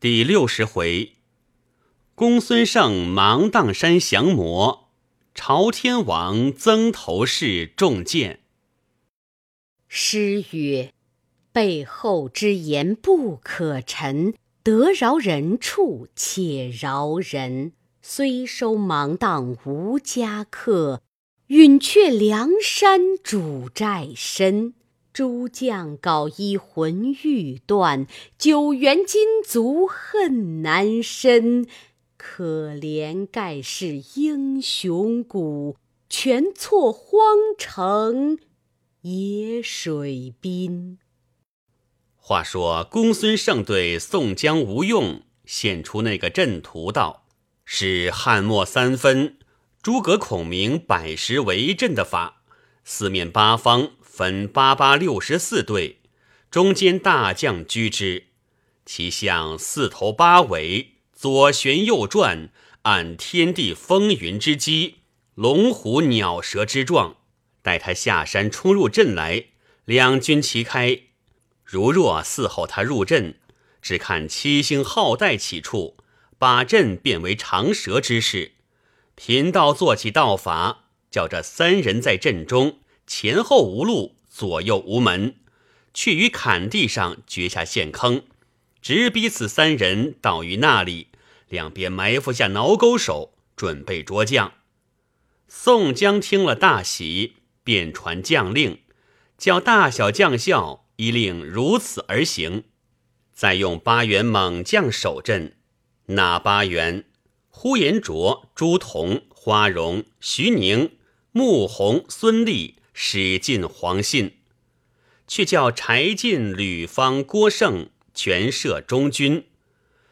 第六十回，公孙胜芒砀山降魔，朝天王曾头市中箭。诗曰：“背后之言不可陈，得饶人处且饶人。虽收芒砀无家客，允却梁山主债身。”诸将告一魂欲断，九原金足恨难伸。可怜盖世英雄骨，全错荒城野水滨。话说公孙胜对宋江、吴用献出那个阵图道，是汉末三分，诸葛孔明百十为阵的法，四面八方。分八八六十四队，中间大将居之，其象四头八尾，左旋右转，按天地风云之机，龙虎鸟蛇之状。待他下山冲入阵来，两军齐开。如若伺候他入阵，只看七星号带起处，把阵变为长蛇之势。贫道做起道法，叫这三人在阵中。前后无路，左右无门，却于坎地上掘下陷坑，直逼此三人倒于那里，两边埋伏下挠钩手，准备捉将。宋江听了大喜，便传将令，叫大小将校依令如此而行。再用八员猛将守阵，哪八员？呼延灼、朱仝、花荣、徐宁、穆弘、孙立。使尽黄信，却叫柴进、吕方、郭盛全设中军。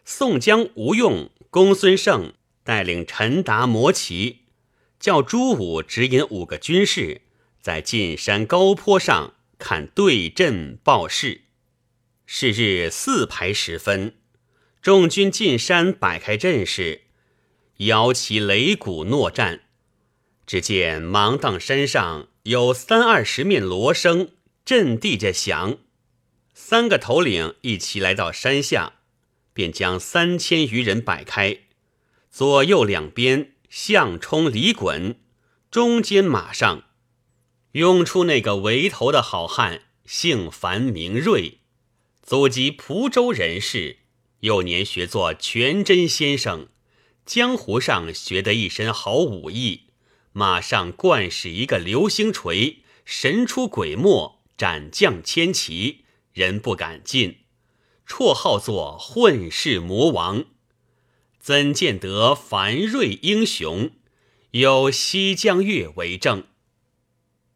宋江、吴用、公孙胜带领陈达、摩骑，叫朱武指引五个军士在进山高坡上看对阵报事。是日四排时分，众军进山摆开阵势，摇旗擂鼓，诺战。只见芒砀山上。有三二十面锣声震地着响，三个头领一齐来到山下，便将三千余人摆开，左右两边相冲里滚，中间马上涌出那个围头的好汉，姓樊名瑞，祖籍蒲州人士，幼年学做全真先生，江湖上学得一身好武艺。马上惯使一个流星锤，神出鬼没，斩将千骑，人不敢近。绰号作混世魔王。怎见得樊瑞英雄？有西江月为证。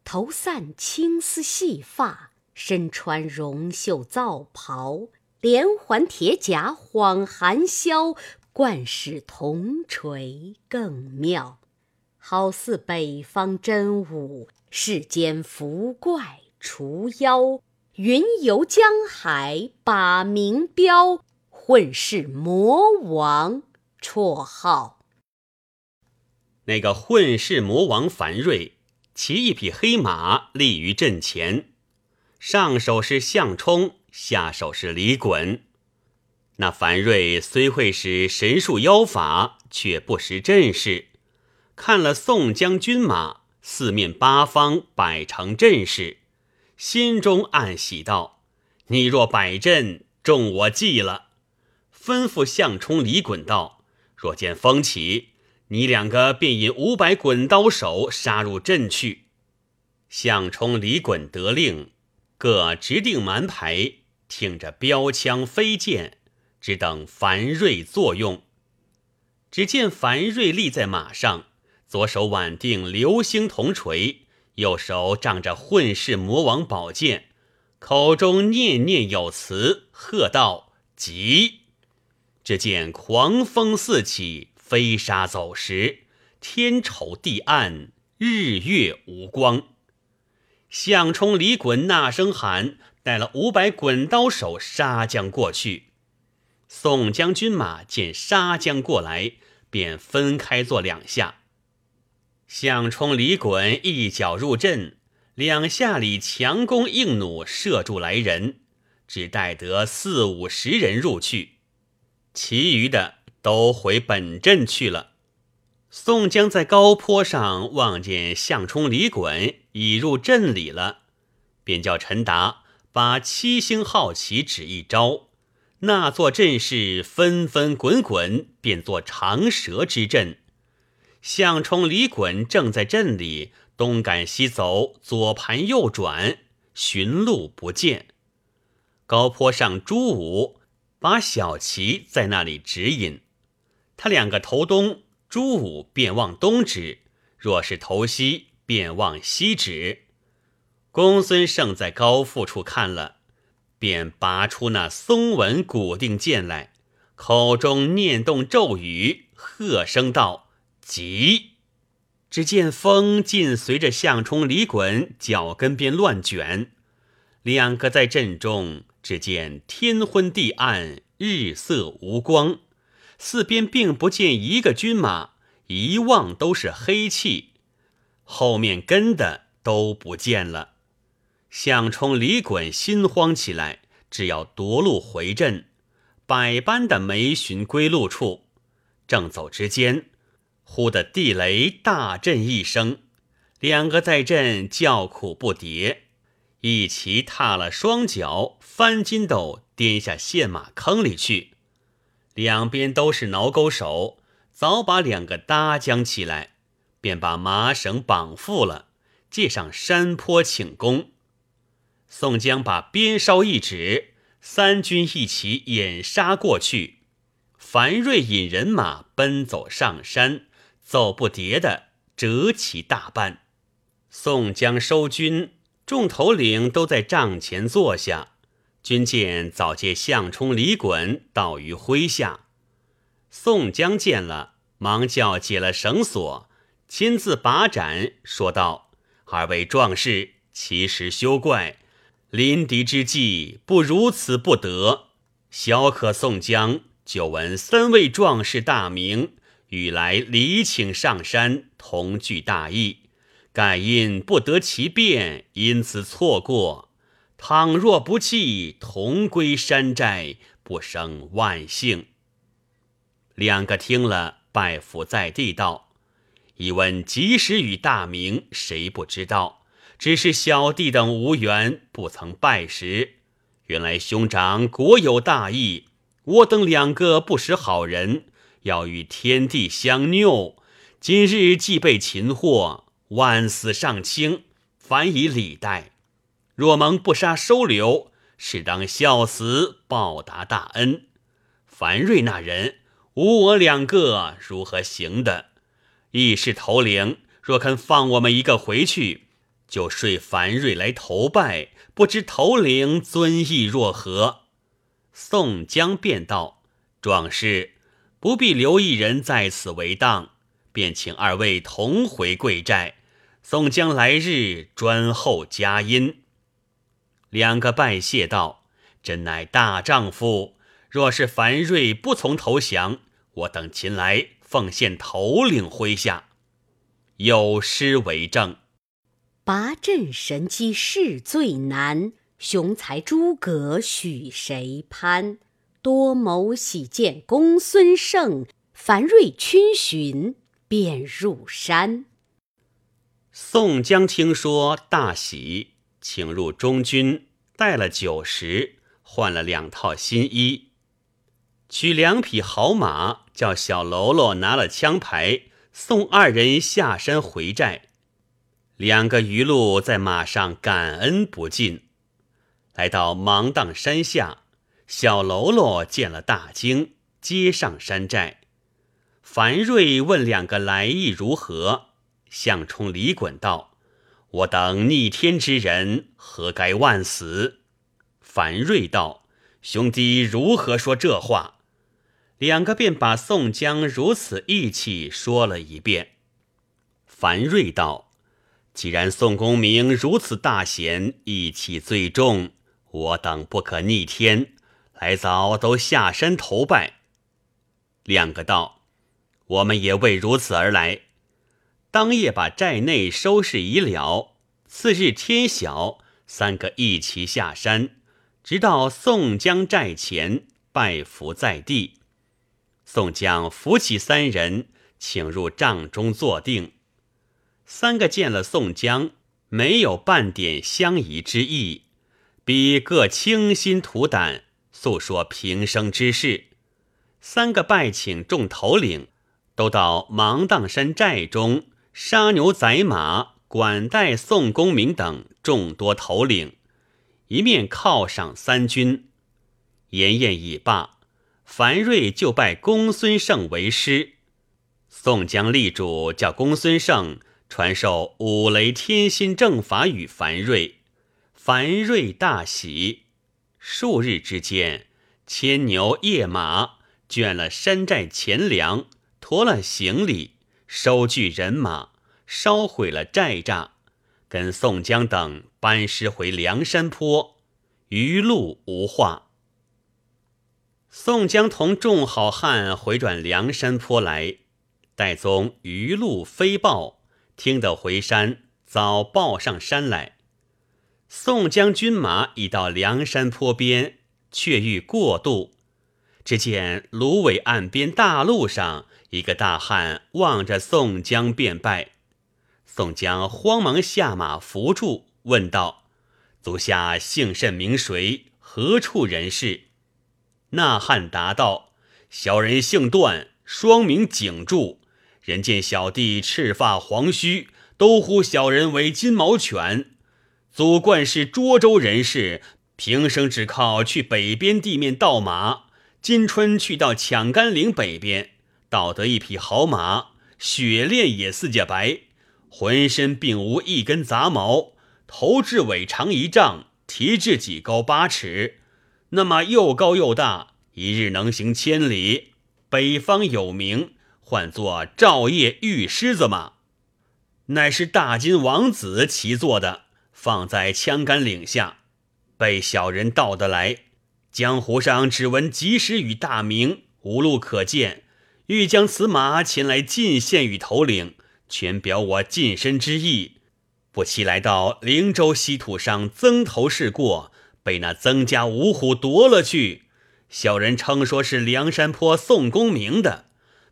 头散青丝细发，身穿绒袖皂袍，连环铁甲晃寒宵，惯使铜锤更妙。好似北方真武，世间伏怪除妖，云游江海把名标，混世魔王绰号。那个混世魔王樊瑞，骑一匹黑马立于阵前，上手是项冲，下手是李衮。那樊瑞虽会使神术妖法，却不识阵势。看了宋江军马四面八方摆成阵势，心中暗喜道：“你若摆阵，中我计了。”吩咐项冲、李衮道：“若见风起，你两个便引五百滚刀手杀入阵去。”项冲、李衮得令，各直定蛮牌，挺着标枪飞剑，只等樊瑞作用。只见樊瑞立在马上。左手挽定流星铜锤，右手仗着混世魔王宝剑，口中念念有词，喝道：“急！”只见狂风四起，飞沙走石，天丑地暗，日月无光。项冲、李衮那声喊，带了五百滚刀手杀将过去。宋将军马见杀将过来，便分开做两下。项冲、李衮一脚入阵，两下里强弓硬弩射住来人，只带得四五十人入去。其余的都回本镇去了。宋江在高坡上望见项冲、李衮已入镇里了，便叫陈达把七星号旗指一招，那座阵势纷纷滚滚，变作长蛇之阵。项冲、李衮正在阵里东赶西走，左盘右转，寻路不见。高坡上朱武把小旗在那里指引，他两个头东，朱武便往东指；若是头西，便往西指。公孙胜在高阜处看了，便拔出那松纹古定剑来，口中念动咒语，喝声道。急！只见风尽随着项冲、李衮脚跟边乱卷，两个在阵中，只见天昏地暗，日色无光，四边并不见一个军马，一望都是黑气，后面跟的都不见了。项冲、李衮心慌起来，只要夺路回阵，百般的没寻归路处，正走之间。忽的地雷大震一声，两个在阵叫苦不迭，一齐踏了双脚，翻筋斗颠下陷马坑里去。两边都是挠钩手，早把两个搭将起来，便把麻绳绑缚了，借上山坡请功。宋江把鞭梢一指，三军一齐掩杀过去。樊瑞引人马奔走上山。走不迭的折其大半，宋江收军，众头领都在帐前坐下。军见早借项冲、李衮倒于麾下，宋江见了，忙叫解了绳索，亲自把斩，说道：“二位壮士，其实休怪，临敌之际不如此不得。小可宋江，久闻三位壮士大名。”与来礼请上山，同聚大义。盖因不得其便，因此错过。倘若不弃，同归山寨，不生万幸。两个听了，拜伏在地道：“一问及时与大名，谁不知道？只是小弟等无缘，不曾拜时。原来兄长国有大义，我等两个不识好人。”要与天地相拗，今日既被擒获，万死尚轻，反以礼待。若蒙不杀收留，是当孝死报答大恩。樊瑞那人无我两个，如何行的？义士头领若肯放我们一个回去，就睡樊瑞来投拜。不知头领尊意若何？宋江便道：“壮士。”不必留一人在此为当，便请二位同回贵寨。宋江来日专候佳音。两个拜谢道：“真乃大丈夫。若是樊瑞不从投降，我等秦来奉献头领麾下。有诗为证：拔阵神机是最难，雄才诸葛许谁攀？多谋喜见公孙胜，樊瑞逡巡便入山。宋江听说大喜，请入中军，带了酒食，换了两套新衣，取两匹好马，叫小喽啰拿了枪牌，送二人下山回寨。两个余路在马上感恩不尽，来到芒砀山下。小喽啰见了大惊，接上山寨。樊瑞问两个来意如何，项冲、李衮道：“我等逆天之人，何该万死？”樊瑞道：“兄弟如何说这话？”两个便把宋江如此义气说了一遍。樊瑞道：“既然宋公明如此大贤，义气最重，我等不可逆天。”还早都下山投拜。两个道：“我们也为如此而来。”当夜把寨内收拾已了。次日天晓，三个一齐下山，直到宋江寨前拜伏在地，宋江扶起三人，请入帐中坐定。三个见了宋江，没有半点相疑之意，比各倾心吐胆，诉说平生之事。三个拜请众头领，都到芒砀山寨中杀牛宰马，管待宋公明等众多头领，一面犒赏三军。筵宴已罢。樊瑞就拜公孙胜为师，宋江立主叫公孙胜传授五雷天心正法与樊瑞，樊瑞大喜。数日之间，牵牛夜马，卷了山寨钱粮，驮了行李，收聚人马，烧毁了寨栅，跟宋江等班师回梁山坡，余路无话。宋江同众好汉回转梁山坡来，戴宗余路飞报，听得回山，早报上山来。宋江军马已到梁山坡边，却欲过渡，只见芦苇岸边大路上，一个大汉望着宋江便拜。宋江慌忙下马扶住，问道：“足下姓甚名谁？何处人士？”那汉答道：“小人姓段，双名景柱。人见小弟赤发黄须，都呼小人为金毛犬。祖贯是涿州人士，平生只靠去北边地面盗马。今春去到抢甘岭北边，盗得一匹好马，雪练也似家白，浑身并无一根杂毛，头至尾长一丈，蹄至几高八尺。”那马又高又大，一日能行千里。北方有名，唤作赵夜玉狮子马，乃是大金王子骑坐的，放在枪杆岭下，被小人盗得来。江湖上只闻及时雨大名，无路可见，欲将此马前来进献与头领，全表我近身之意。不期来到灵州西土上，曾头市过。被那曾家五虎夺了去，小人称说是梁山坡宋公明的，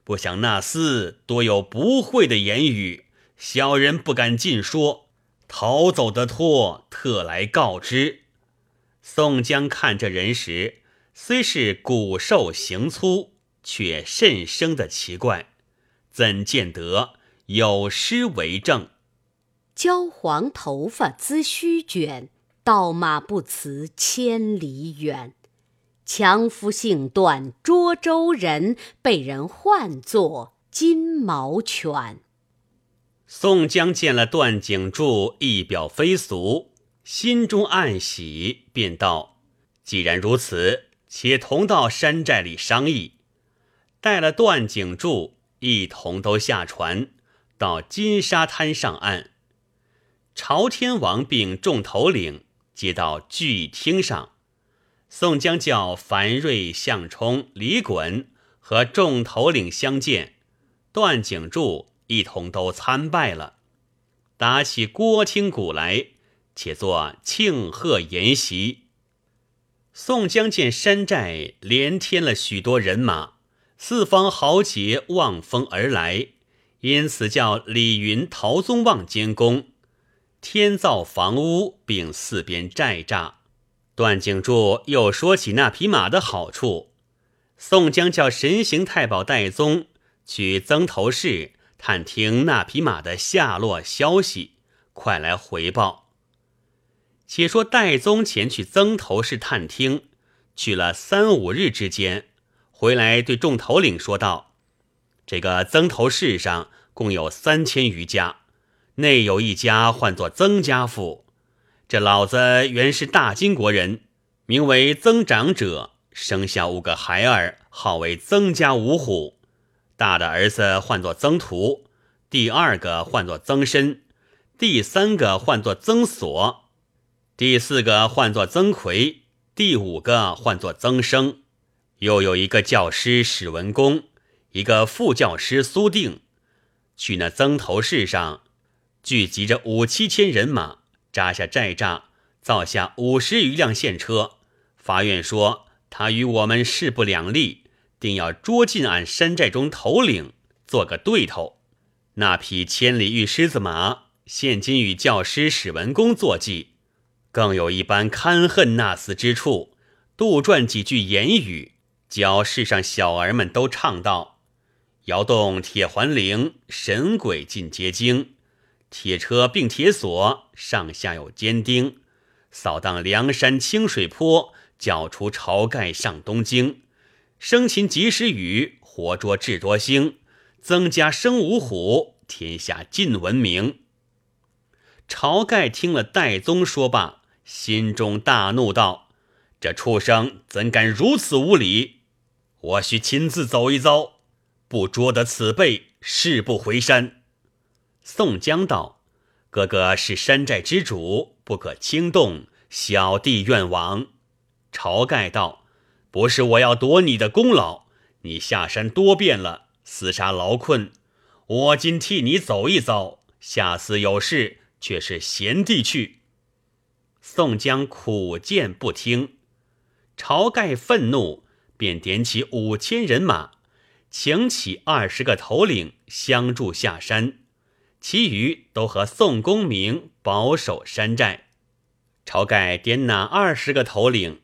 不想那厮多有不讳的言语，小人不敢尽说，逃走的托，特来告知。宋江看这人时，虽是骨瘦形粗，却甚生的奇怪，怎见得有诗为证？焦黄头发滋须卷。盗马不辞千里远，强夫姓段，涿州人，被人唤作金毛犬。宋江见了段景柱一表非俗，心中暗喜，便道：“既然如此，且同到山寨里商议。”带了段景柱一同都下船，到金沙滩上岸。朝天王并众头领。接到聚厅上，宋江叫樊瑞、项冲、李衮和众头领相见，段景柱一同都参拜了，打起郭听鼓来，且做庆贺筵席。宋江见山寨连添了许多人马，四方豪杰望风而来，因此叫李云、陶宗旺监工。天造房屋，并四边寨栅。段景柱又说起那匹马的好处。宋江叫神行太保戴宗去曾头市探听那匹马的下落消息，快来回报。且说戴宗前去曾头市探听，去了三五日之间，回来对众头领说道：“这个曾头市上共有三千余家。”内有一家唤作曾家府，这老子原是大金国人，名为曾长者，生下五个孩儿，号为曾家五虎。大的儿子唤作曾图，第二个唤作曾参，第三个唤作曾锁，第四个唤作曾奎，第五个唤作曾生。又有一个教师史文恭，一个副教师苏定，去那曾头市上。聚集着五七千人马，扎下寨栅，造下五十余辆县车。法院说他与我们势不两立，定要捉进俺山寨中头领，做个对头。那匹千里玉狮子马，现今与教师史文恭坐骑，更有一般堪恨那厮之处。杜撰几句言语，教世上小儿们都唱道：“摇动铁环铃，神鬼进结晶；铁车并铁锁，上下有尖钉。扫荡梁山清水坡，搅除晁盖上东京。生擒及时雨，活捉智多星。增加生五虎，天下尽闻名。”晁盖听了戴宗说罢，心中大怒道。这畜生怎敢如此无礼！我须亲自走一遭，不捉得此辈，誓不回山。宋江道：“哥哥是山寨之主，不可轻动，小弟愿往。”晁盖道：“不是我要夺你的功劳，你下山多变了，厮杀劳困，我今替你走一遭，下次有事却是贤弟去。”宋江苦谏不听。晁盖愤怒，便点起五千人马，请起二十个头领相助下山，其余都和宋公明保守山寨。晁盖点哪二十个头领？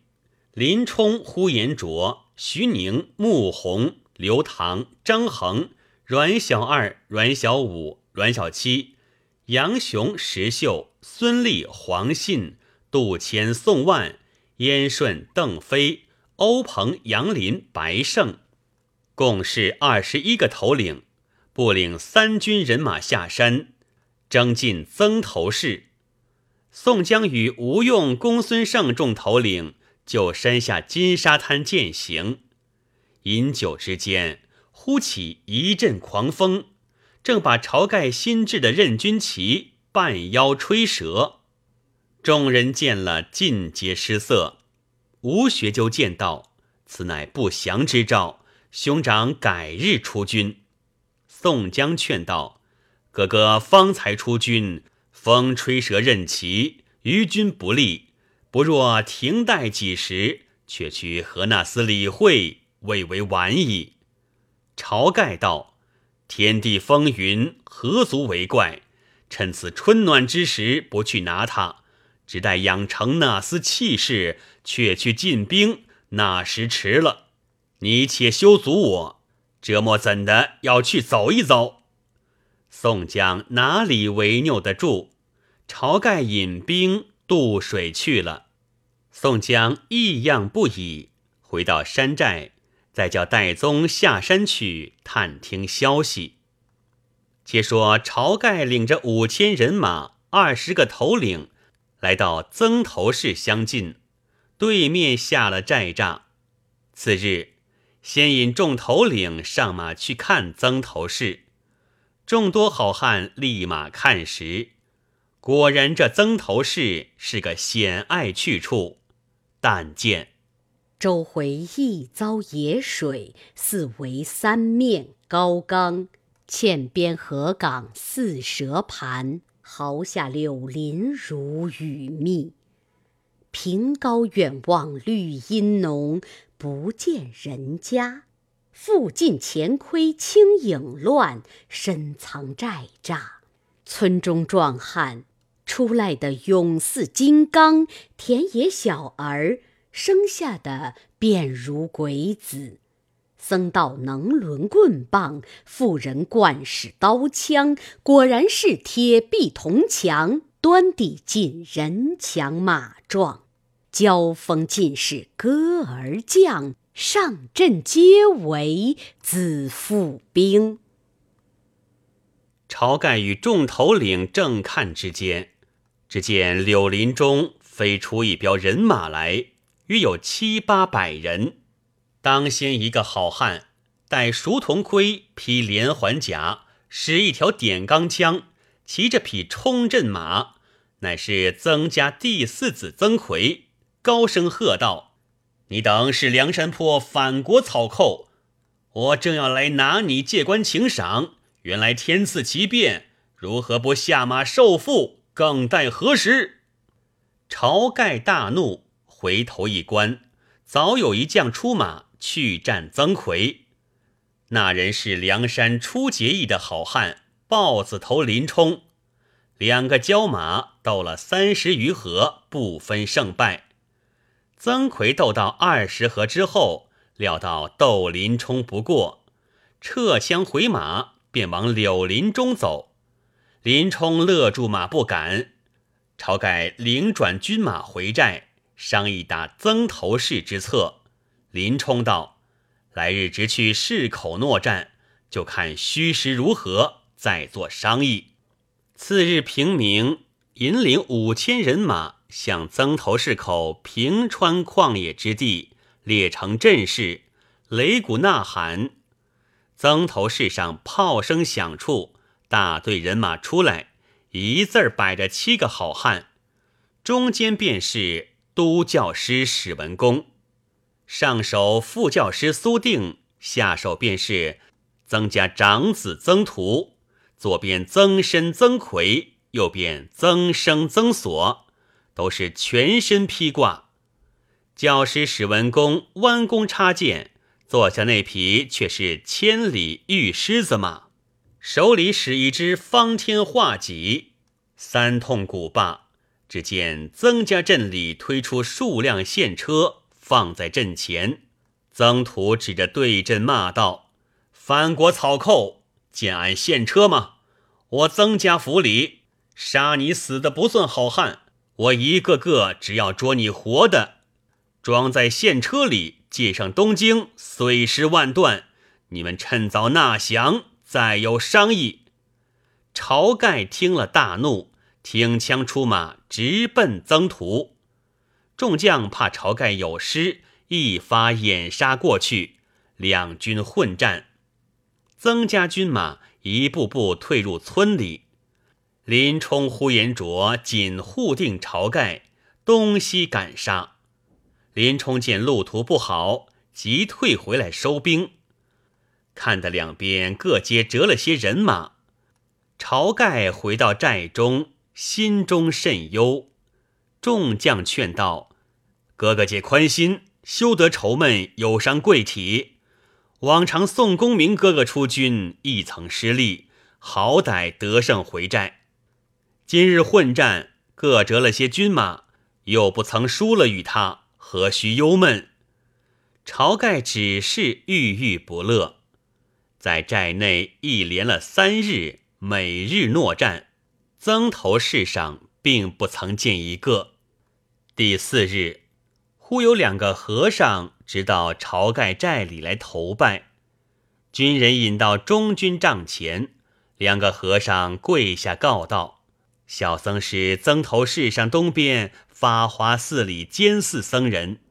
林冲、呼延灼、徐宁、穆弘、刘唐、张衡、阮小二、阮小五、阮小七、杨雄、石秀、孙立、黄信、杜迁、宋万。燕顺、邓飞、欧鹏、杨林、白胜，共是二十一个头领，不领三军人马下山，征进曾头市。宋江与吴用、公孙胜众头领就山下金沙滩践行。饮酒之间，忽起一阵狂风，正把晁盖新制的任军旗半腰吹折。众人见了，尽皆失色。吴学究见道：“此乃不祥之兆，兄长改日出军。”宋江劝道：“哥哥方才出军，风吹折刃旗，于军不利。不若停待几时，却去和那厮理会，未为晚矣。”晁盖道：“天地风云，何足为怪？趁此春暖之时，不去拿他。”只待养成那厮气势，却去进兵，那时迟了。你且休阻我，这么怎的要去走一遭？宋江哪里违拗得住？晁盖引兵渡水去了。宋江异样不已，回到山寨，再叫戴宗下山去探听消息。且说晁盖领着五千人马，二十个头领。来到曾头市相近，对面下了寨栅。次日，先引众头领上马去看曾头市。众多好汉立马看时，果然这曾头市是个险隘去处。但见周回一遭野水，四围三面高冈，嵌边河港似蛇盘。壕下柳林如雨密，凭高远望绿荫浓，不见人家。附近前窥青影乱，深藏寨栅。村中壮汉出来的勇似金刚，田野小儿生下的便如鬼子。僧道能抡棍棒，妇人惯使刀枪，果然是铁壁铜墙，端地尽人强马壮。交锋尽是歌儿将，上阵皆为子父兵。晁盖与众头领正看之间，只见柳林中飞出一彪人马来，约有七八百人。当先一个好汉，戴熟铜盔，披连环甲，使一条点钢枪，骑着匹冲阵马，乃是曾家第四子曾奎，高声喝道：“你等是梁山坡反国草寇，我正要来拿你借官请赏，原来天赐奇变，如何不下马受缚？更待何时？”晁盖大怒，回头一观，早有一将出马。去战曾奎。那人是梁山出结义的好汉豹子头林冲。两个交马斗了三十余合，不分胜败。曾奎斗到二十合之后，料到斗林冲不过，撤枪回马，便往柳林中走。林冲勒住马不赶。晁盖领转军马回寨，商议打曾头市之策。林冲道：“来日直去市口搦战，就看虚实如何，再做商议。”次日平明，引领五千人马向曾头市口平川旷野之地列成阵势，擂鼓呐喊。曾头市上炮声响处，大队人马出来。一字儿摆着七个好汉，中间便是都教师史文恭，上手副教师苏定，下手便是曾家长子曾图，左边曾参、曾奎，右边曾生、曾锁，都是全身披挂。教师史文恭弯弓插箭，坐下那匹却是千里玉狮子马。手里使一支方天画戟，三通鼓罢。只见曾家镇里推出数辆线车，放在阵前。曾图指着对阵骂道：“藩国草寇，见俺线车吗？我曾家府里杀你死的不算好汉，我一个个只要捉你活的，装在线车里，借上东京，碎尸万段。你们趁早纳降。”再有商议，晁盖听了大怒，挺枪出马，直奔曾图。众将怕晁盖有失，一发掩杀过去，两军混战。曾家军马一步步退入村里，林冲、呼延灼紧护定晁盖，东西赶杀。林冲见路途不好，急退回来收兵。看得两边各皆折了些人马，晁盖回到寨中，心中甚忧。众将劝道：“哥哥且宽心，休得愁闷，忧伤贵体。往常宋公明哥哥出军亦曾失利，好歹得胜回寨。今日混战，各折了些军马，又不曾输了与他，何须忧闷？”晁盖只是郁郁不乐。在寨内一连了三日，每日诺战，曾头市上并不曾见一个。第四日，忽有两个和尚直到晁盖寨里来投拜，军人引到中军帐前，两个和尚跪下告道：“小僧是曾头市上东边法华寺里监寺僧人，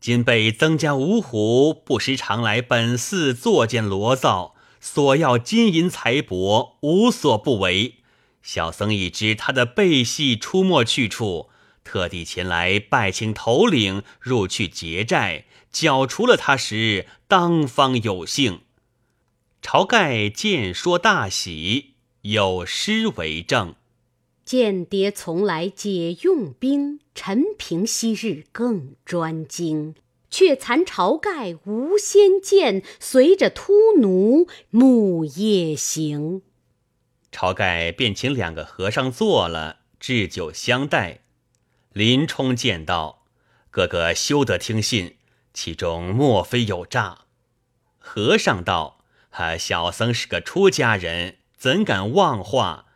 今被曾家五虎不时常来本寺作践罗造。”索要金银财帛，无所不为。小僧已知他的背隙出没去处，特地前来拜请头领入去结寨，剿除了他时，当方有幸。晁盖见说大喜，有诗为证：间谍从来解用兵，陈平昔日更专精。却惭晁盖无仙见，随着突奴暮夜行。晁盖便请两个和尚坐了，置酒相待。林冲见道：“哥哥休得听信，其中莫非有诈？”和尚道：“哈，小僧是个出家人，怎敢妄话？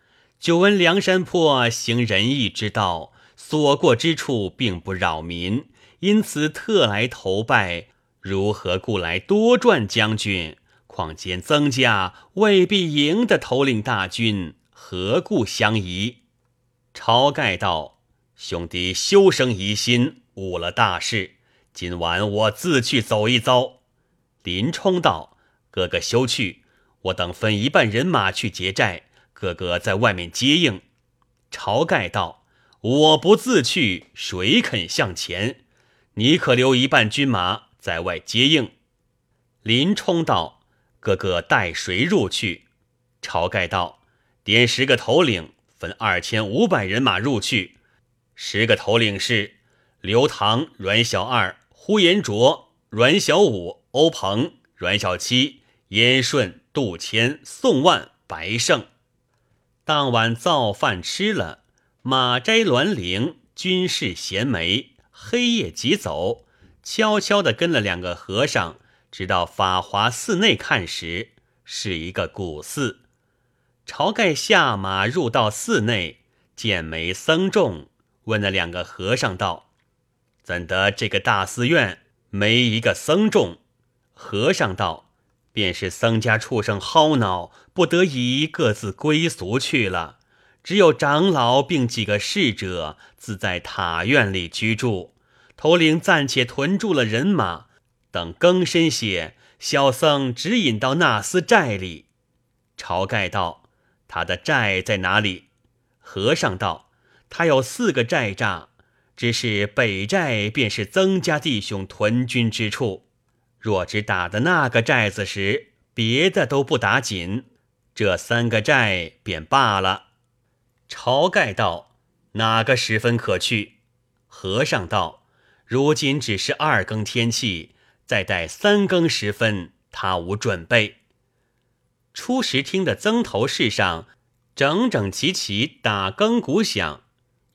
久闻梁山泊行仁义之道，所过之处并不扰民。”因此特来投拜，如何故来多转将军？况见曾家未必赢得头领大军，何故相疑？晁盖道：“兄弟休生疑心，误了大事。今晚我自去走一遭。”林冲道：“哥哥休去，我等分一半人马去劫寨，哥哥在外面接应。”晁盖道：“我不自去，谁肯向前？”你可留一半军马在外接应。林冲道：“哥哥带谁入去？”晁盖道：“点十个头领，分二千五百人马入去。十个头领是刘唐、阮小二、呼延灼、阮小五。欧鹏、阮小七、燕顺、杜迁、宋万、白胜。当晚造饭吃了，马摘栾铃，军士衔枚，黑夜即走，悄悄地跟了两个和尚，直到法华寺内看时，是一个古寺。晁盖下马入到寺内，见没僧众，问那两个和尚道：“怎的这个大寺院没一个僧众？”和尚道：“便是僧家畜生薅恼，不得已各自归俗去了。只有长老并几个侍者自在塔院里居住。头领暂且屯住了人马，等更深些，小僧指引到那厮寨里。”晁盖道。他的寨在哪里？和尚道：“他有四个寨栅，只是北寨便是曾家弟兄屯军之处。若只打的那个寨子时，别的都不打紧，这三个寨便罢了。”晁盖道：“哪个时分可去？”和尚道：“如今只是二更天气，再待三更时分，他无准备。”初时听得曾头市上整整齐齐打更鼓响，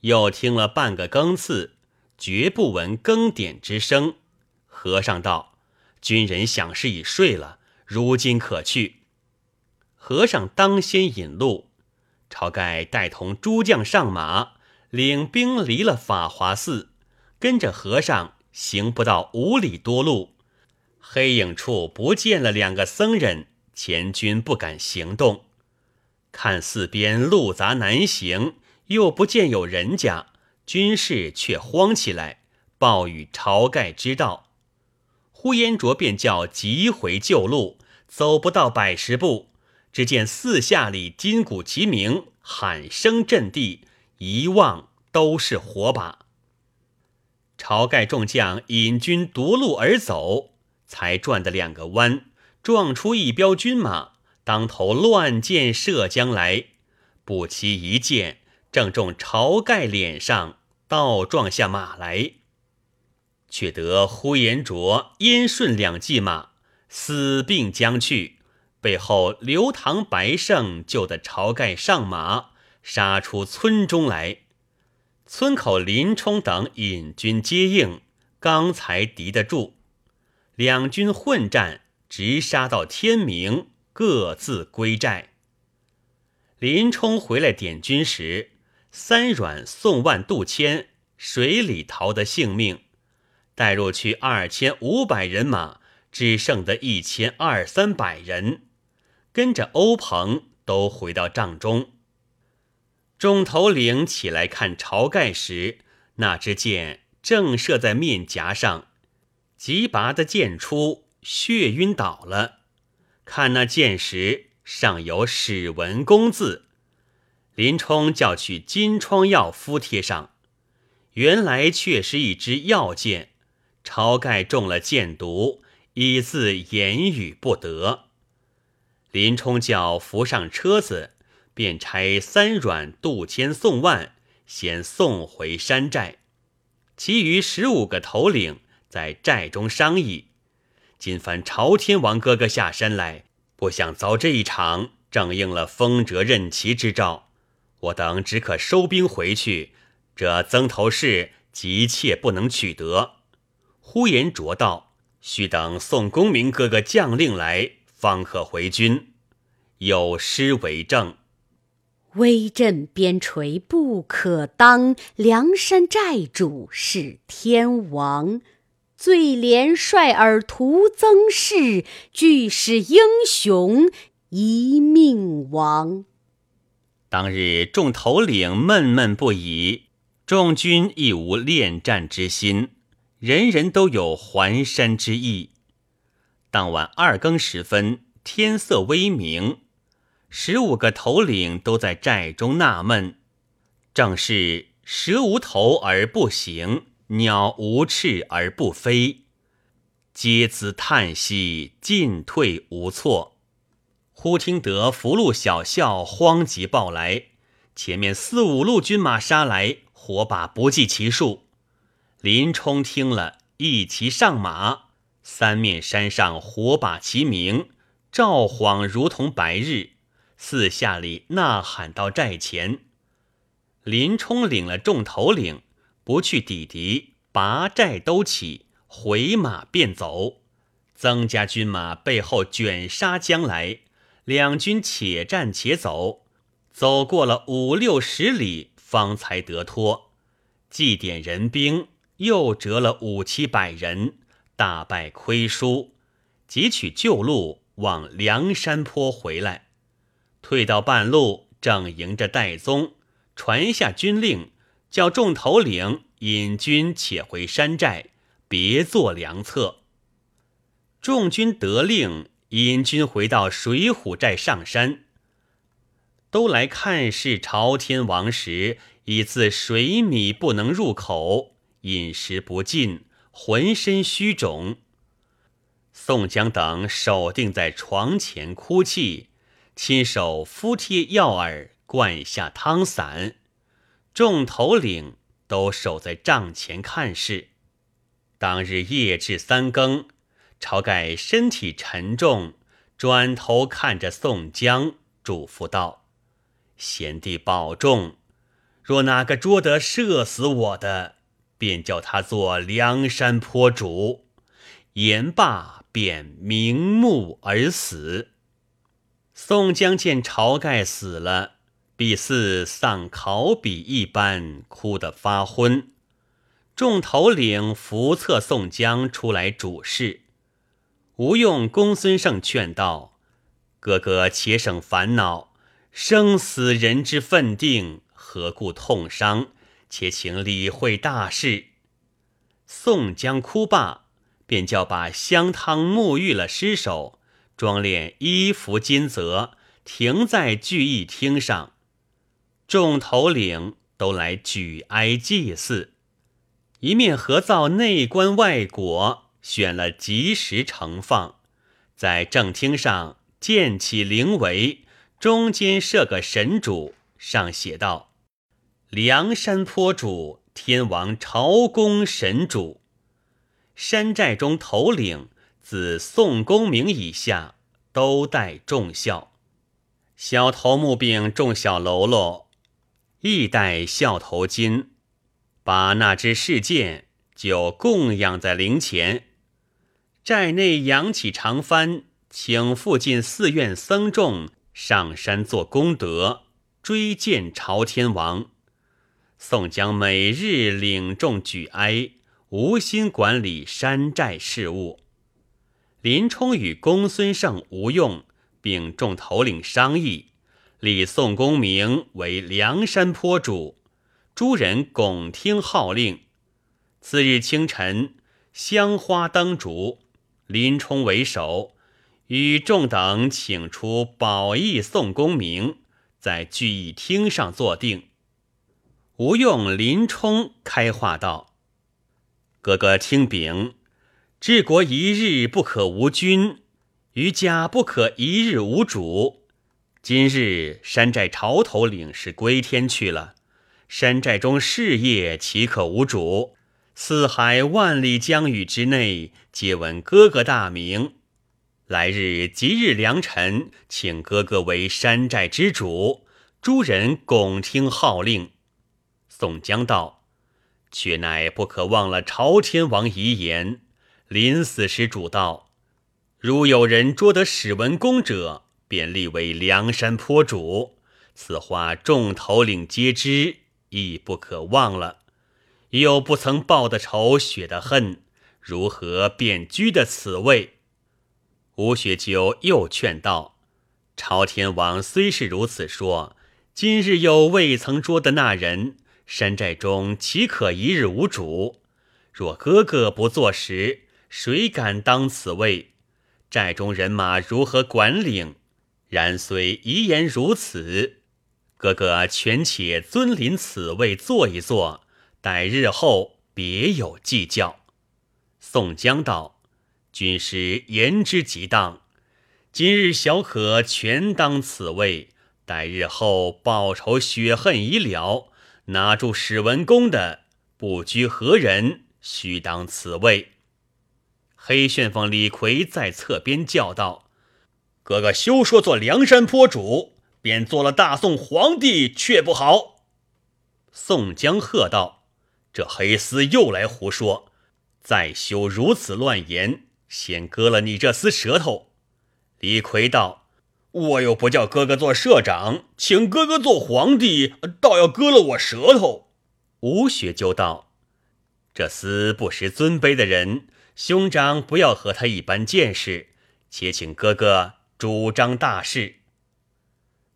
又听了半个更次，绝不闻更点之声。和尚道：“军人想是已睡了，如今可去。”和尚当先引路，晁盖带同诸将上马，领兵离了法华寺，跟着和尚行不到五里多路，黑影处不见了两个僧人。前军不敢行动，看四边路杂难行，又不见有人家，军士却慌起来，报与晁盖知道。呼延灼便叫急回旧路，走不到百十步，只见四下里金鼓齐鸣，喊声震地，一望都是火把。晁盖众将引军夺路而走，才转的两个弯。撞出一彪军马，当头乱箭射将来，不期一箭正中晁盖脸上，倒撞下马来。却得呼延灼、燕顺两骑马死并将去，背后刘唐、白胜救得晁盖上马，杀出村中来。村口林冲等引军接应，刚才敌得住，两军混战。直杀到天明，各自归寨。林冲回来点军时，三阮、宋万、杜迁水里逃得性命，带入去二千五百人马，只剩得一千二三百人，跟着欧鹏都回到帐中。众头领起来看晁盖时，那支箭正射在面颊上，急拔的箭出。血晕倒了，看那箭时上有“史文恭”字，林冲叫去金疮药敷贴上，原来却是一支药箭。晁盖中了箭毒，已自言语不得。林冲叫扶上车子，便差三阮、杜迁、宋万先送回山寨，其余十五个头领在寨中商议。今番朝天王哥哥下山来，不想遭这一场，正应了风折任其之兆。我等只可收兵回去，这曾头市急切不能取得。呼延灼道：“须等宋公明哥哥将令来，方可回军。有诗为证：威震边陲不可当，梁山寨主是天王。”最怜率尔徒增势，俱是英雄一命亡。当日众头领闷闷不已，众军亦无恋战之心，人人都有还山之意。当晚二更时分，天色微明，十五个头领都在寨中纳闷，正是蛇无头而不行。鸟无翅而不飞，皆自叹息，进退无措。忽听得福禄小校慌急报来，前面四五路军马杀来，火把不计其数。林冲听了一齐上马，三面山上火把齐鸣，照晃如同白日。四下里呐喊到寨前，林冲领了众头领，不去抵敌，拔寨都起，回马便走。曾家军马背后卷杀将来，两军且战且走，走过了五六十里，方才得脱。祭点人兵，又折了五七百人，大败亏输，急取旧路往梁山坡回来。退到半路，正迎着戴宗，传下军令，叫众头领引军且回山寨，别做良策。众军得令，引军回到水浒寨上山，都来看视朝天王时，已自水米不能入口，饮食不进，浑身虚肿。宋江等守定在床前哭泣。亲手敷贴药饵，灌下汤散，众头领都守在帐前看事。当日夜至三更，晁盖身体沉重，转头看着宋江，嘱咐道：“贤弟保重，若哪个捉得射死我的，便叫他做梁山坡主。”言罢，便瞑目而死。宋江见晁盖死了，必似丧考妣一般，哭得发昏。众头领扶策宋江出来主事。吴用、公孙胜劝道：“哥哥且省烦恼，生死人之分定，何故痛伤？且请理会大事。”宋江哭罢，便叫把香汤沐浴了尸首。装殓衣服金泽，停在聚义厅上，众头领都来举哀祭祀，一面合造内棺外椁，选了吉时盛放，在正厅上建起灵围，中间设个神主，上写道：“梁山坡主，天王朝公神主。”山寨中头领。自宋公明以下，都戴重孝。小头目并众小喽啰，亦戴孝头巾。把那支事件就供养在灵前。寨内扬起长幡，请附近寺院僧众上山做功德，追荐朝天王。宋江每日领众举哀，无心管理山寨事务。林冲与公孙胜、吴用并众头领商议，立宋公明为梁山坡主，诸人拱听号令。次日清晨，香花灯烛，林冲为首，与众等请出保义宋公明，在聚义厅上坐定。吴用、林冲开话道：“哥哥听禀。”治国一日不可无君，于家不可一日无主。今日山寨潮头领是归天去了，山寨中事业岂可无主？四海万里疆域之内，皆闻哥哥大名。来日吉日良辰，请哥哥为山寨之主。诸人拱听号令。宋江道：“却乃不可忘了朝天王遗言。”临死时主道：“如有人捉得史文恭者，便立为梁山坡主。此话众头领皆知，亦不可忘了。又不曾报的仇，雪的恨，如何便居的此位？”吴学究又劝道：“朝天王虽是如此说，今日又未曾捉得那人，山寨中岂可一日无主？若哥哥不坐时，”谁敢当此位？寨中人马如何管领？然虽遗言如此，哥哥权且尊临此位坐一坐，待日后别有计较。宋江道：“军师言之极当，今日小可全当此位，待日后报仇雪恨已了，拿住史文恭的，不拘何人，须当此位。”黑旋风李逵在侧边叫道：“哥哥休说做梁山坡主，便做了大宋皇帝，却不好。”宋江喝道：“这黑厮又来胡说！再休如此乱言，先割了你这厮舌头！”李逵道：“我又不叫哥哥做社长，请哥哥做皇帝，倒要割了我舌头。”吴学究道：“这厮不识尊卑的人。”兄长不要和他一般见识，且请哥哥主张大事。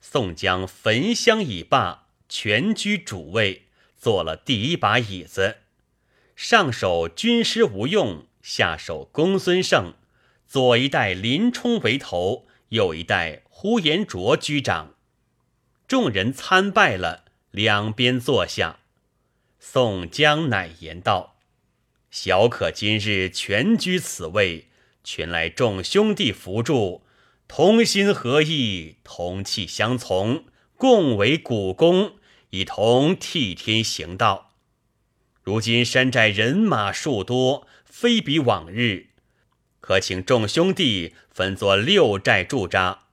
宋江焚香已罢，全居主位，坐了第一把椅子，上手军师吴用，下手公孙胜，左一代林冲为头，右一代呼延灼居长。众人参拜了，两边坐下。宋江乃言道。小可今日全居此位，全来众兄弟扶助，同心合意，同气相从，共为股肱，一同替天行道。如今山寨人马数多，非比往日，可请众兄弟分作六寨驻扎。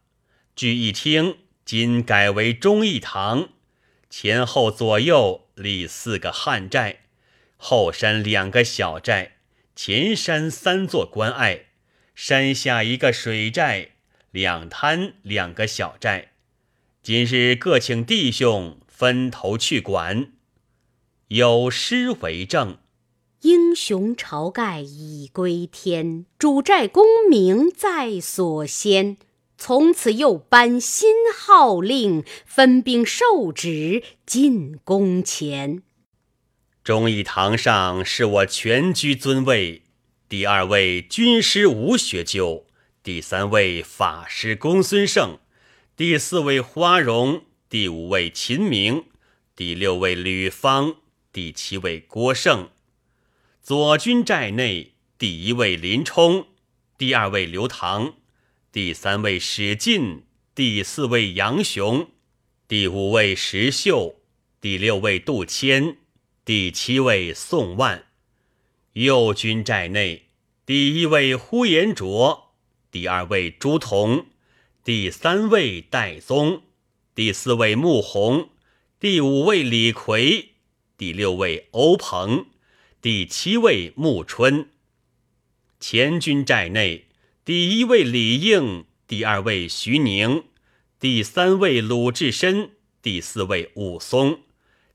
据一听，今改为忠义堂，前后左右立四个汉寨。后山两个小寨，前山三座关隘，山下一个水寨，两滩两个小寨。今日各请弟兄分头去管。有诗为证：英雄晁盖已归天，主寨功名在所先。从此又颁新号令，分兵受旨进宫前。忠义堂上是我全居尊位，第二位军师吴学究，第三位法师公孙胜，第四位花荣，第五位秦明，第六位吕方，第七位郭胜。左军寨内第一位林冲，第二位刘唐，第三位史进，第四位杨雄，第五位石秀，第六位杜迁。第七位宋万，右军寨内第一位呼延灼，第二位朱仝，第三位戴宗，第四位穆弘，第五位李逵，第六位欧鹏，第七位穆春。前军寨内第一位李应，第二位徐宁，第三位鲁智深，第四位武松。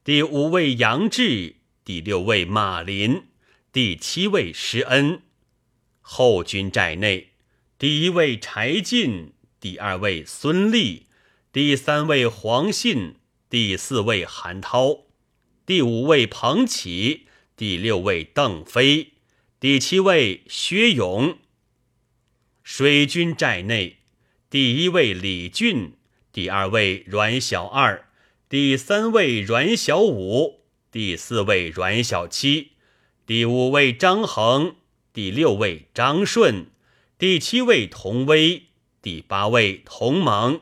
第五位杨志，第六位马林，第七位施恩。后军寨内，第一位柴进，第二位孙立，第三位黄信，第四位韩涛，第五位彭起，第六位邓飞，第七位薛勇。水军寨内，第一位李俊，第二位阮小二。第三位阮小五，第四位阮小七，第五位张衡，第六位张顺，第七位童威，第八位童蒙。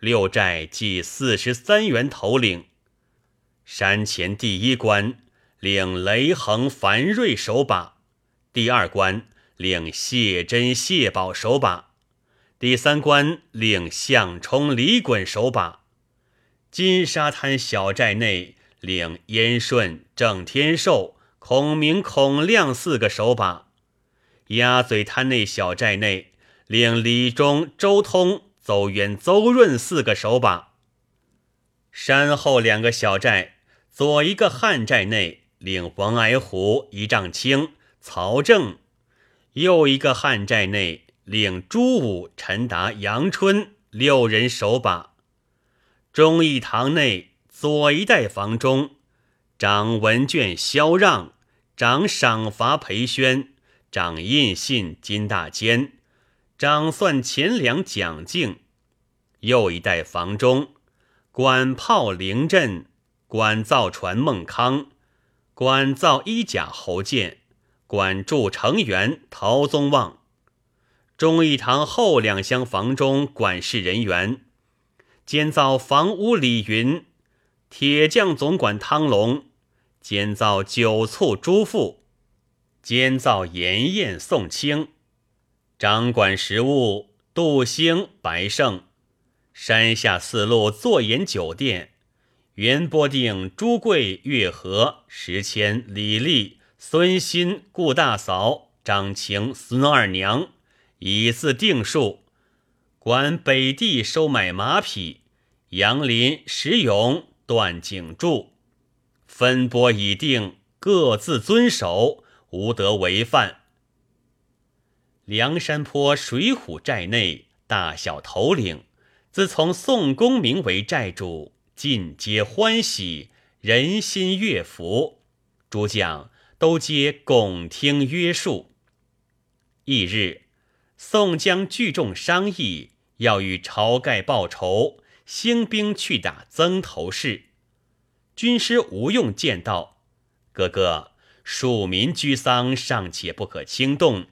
六寨计四十三员头领。山前第一关领雷横、樊瑞守把，第二关领谢珍、谢宝守把，第三关领项冲、李衮守把。金沙滩小寨内，领燕顺、郑天寿、孔明、孔亮四个守把；鸭嘴滩内小寨内，领李忠、周通、邹渊、邹润四个守把。山后两个小寨，左一个汉寨内，领王矮虎、一丈青、曹正；又一个汉寨内，领朱武、陈达、杨春六人守把。忠义堂内左一代房中，掌文卷萧让，掌赏罚裴宣，掌印信金大坚，掌算钱粮蒋敬；右一代房中，管炮凌阵，管造船孟康，管造衣甲侯建，管住成员陶宗旺。忠义堂后两厢房中管事人员。监造房屋李云，铁匠总管汤龙，监造酒醋朱富，监造盐宴送清，掌管食物杜兴、白胜。山下四路坐盐酒店，袁波定、朱贵、月和、石谦、李立、孙新、顾大嫂、张晴、孙二娘，以次定数。管北地收买马匹，杨林、石勇、段景柱，分拨已定，各自遵守。无得违犯。梁山坡水浒寨内大小头领，自从宋公明为寨主，尽皆欢喜，人心悦服。诸将都皆拱听约束。翌日，宋江聚众商议，要与晁盖报仇，兴兵去打曾头市。军师吴用见道：“哥哥。”庶民居丧尚且不可轻动，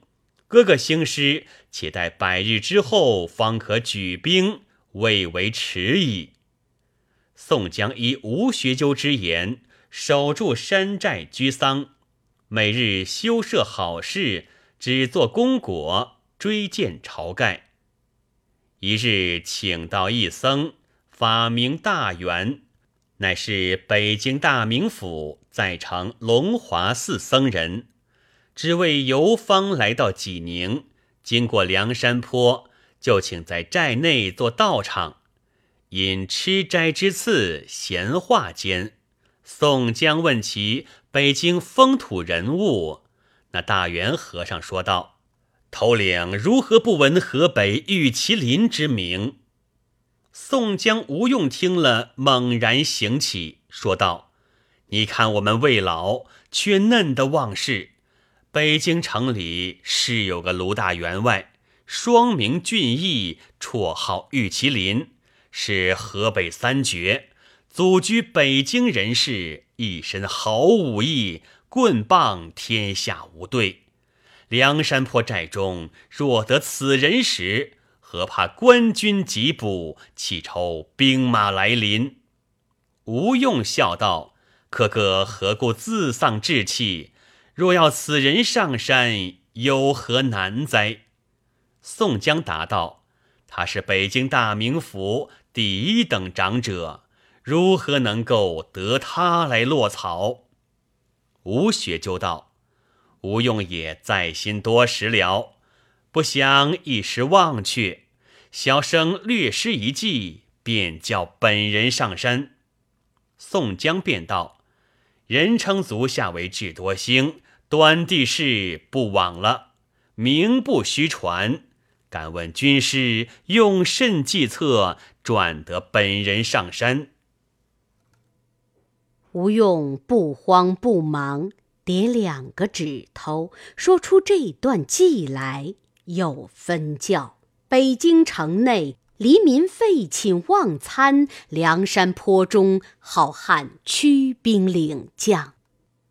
哥哥兴师，且待百日之后方可举兵，未为迟矣。宋江依吴学究之言，守住山寨居丧，每日修设好事，只做功果，追荐晁盖。一日请到一僧，法名大元。乃是北京大名府在城龙华寺僧人，只为游方来到济宁，经过梁山坡，就请在寨内做道场。因吃斋之次，闲话间，宋江问其北京风土人物，那大元和尚说道：“头领如何不闻河北玉麒麟之名？”宋江、吴用听了，猛然醒起，说道：“你看我们未老却嫩的往事，北京城里是有个卢大员外，双名俊逸，绰号玉麒麟，是河北三绝，祖居北京人士，一身好武艺，棍棒天下无对。梁山坡寨中若得此人时。”何怕官军急捕，岂愁兵马来临？吴用笑道：“哥哥何故自丧志气？若要此人上山，有何难哉？”宋江答道：“他是北京大名府第一等长者，如何能够得他来落草？”吴学究道：“吴用也在心多时了。”不想一时忘却，小生略施一计，便叫本人上山。宋江便道：“人称足下为智多星，端地事不枉了，名不虚传。敢问军师用甚计策，转得本人上山？”吴用不慌不忙，叠两个指头，说出这段计来。有分教：北京城内黎民废寝忘餐，梁山坡中好汉驱兵领将，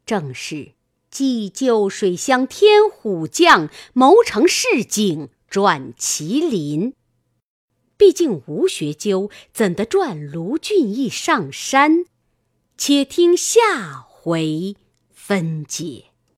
正是济救水乡天虎将，谋成市井转麒麟。毕竟吴学究怎得转卢俊义上山？且听下回分解。